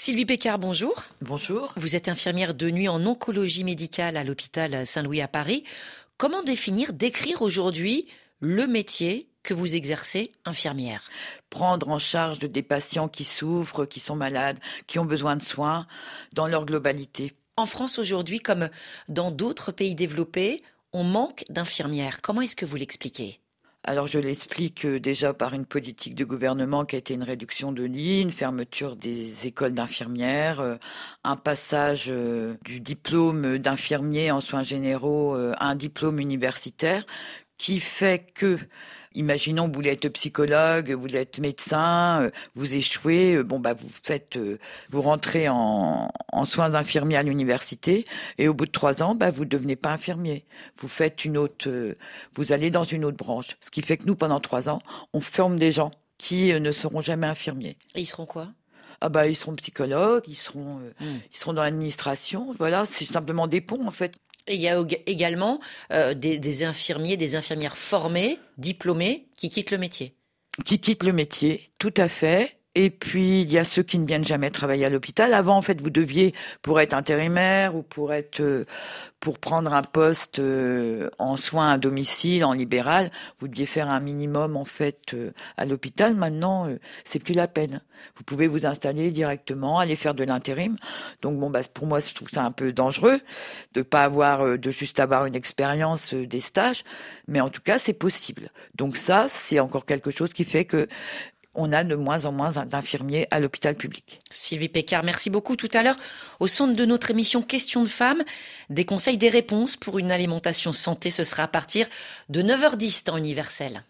Sylvie Pécard, bonjour. Bonjour. Vous êtes infirmière de nuit en oncologie médicale à l'hôpital Saint-Louis à Paris. Comment définir, décrire aujourd'hui le métier que vous exercez infirmière? Prendre en charge des patients qui souffrent, qui sont malades, qui ont besoin de soins dans leur globalité. En France aujourd'hui, comme dans d'autres pays développés, on manque d'infirmières. Comment est-ce que vous l'expliquez? Alors je l'explique euh, déjà par une politique de gouvernement qui a été une réduction de lits, une fermeture des écoles d'infirmières, euh, un passage euh, du diplôme d'infirmier en soins généraux à un diplôme universitaire qui fait que Imaginons, vous voulez être psychologue, vous voulez être médecin, euh, vous échouez, euh, bon bah vous faites, euh, vous rentrez en, soins infirmiers à l'université et au bout de trois ans, bah vous devenez pas infirmier. Vous faites une autre, vous allez dans une autre branche. Ce qui fait que nous, pendant trois ans, on forme des gens qui ne seront jamais infirmiers. Et ils seront quoi? Ah bah ils seront psychologues, ils seront hmm. ils seront dans l'administration. Voilà, c'est simplement des ponts en fait. Il y a également euh, des, infirmiers, des infirmières formées, diplômées, qui quittent le métier. Qui quittent le métier, tout à fait. Et puis il y a ceux qui ne viennent jamais travailler à l'hôpital. Avant, en fait, vous deviez pour être intérimaire ou pour être euh, pour prendre un poste euh, en soins à domicile, en libéral, vous deviez faire un minimum en fait euh, à l'hôpital. Maintenant, c'est plus la peine. Vous pouvez vous installer directement, aller faire de l'intérim. Donc bon, bah pour moi, je trouve ça un peu dangereux de pas avoir, de juste avoir une expérience des stages, mais en tout cas, c'est possible. Donc ça, c'est encore quelque chose qui fait que on a de moins en moins d'infirmiers à l'hôpital public. Sylvie Pécard, merci beaucoup. Tout à l'heure, au centre de notre émission Questions de femmes, des conseils, des réponses pour une alimentation santé, ce sera à partir de 9h10 temps universel.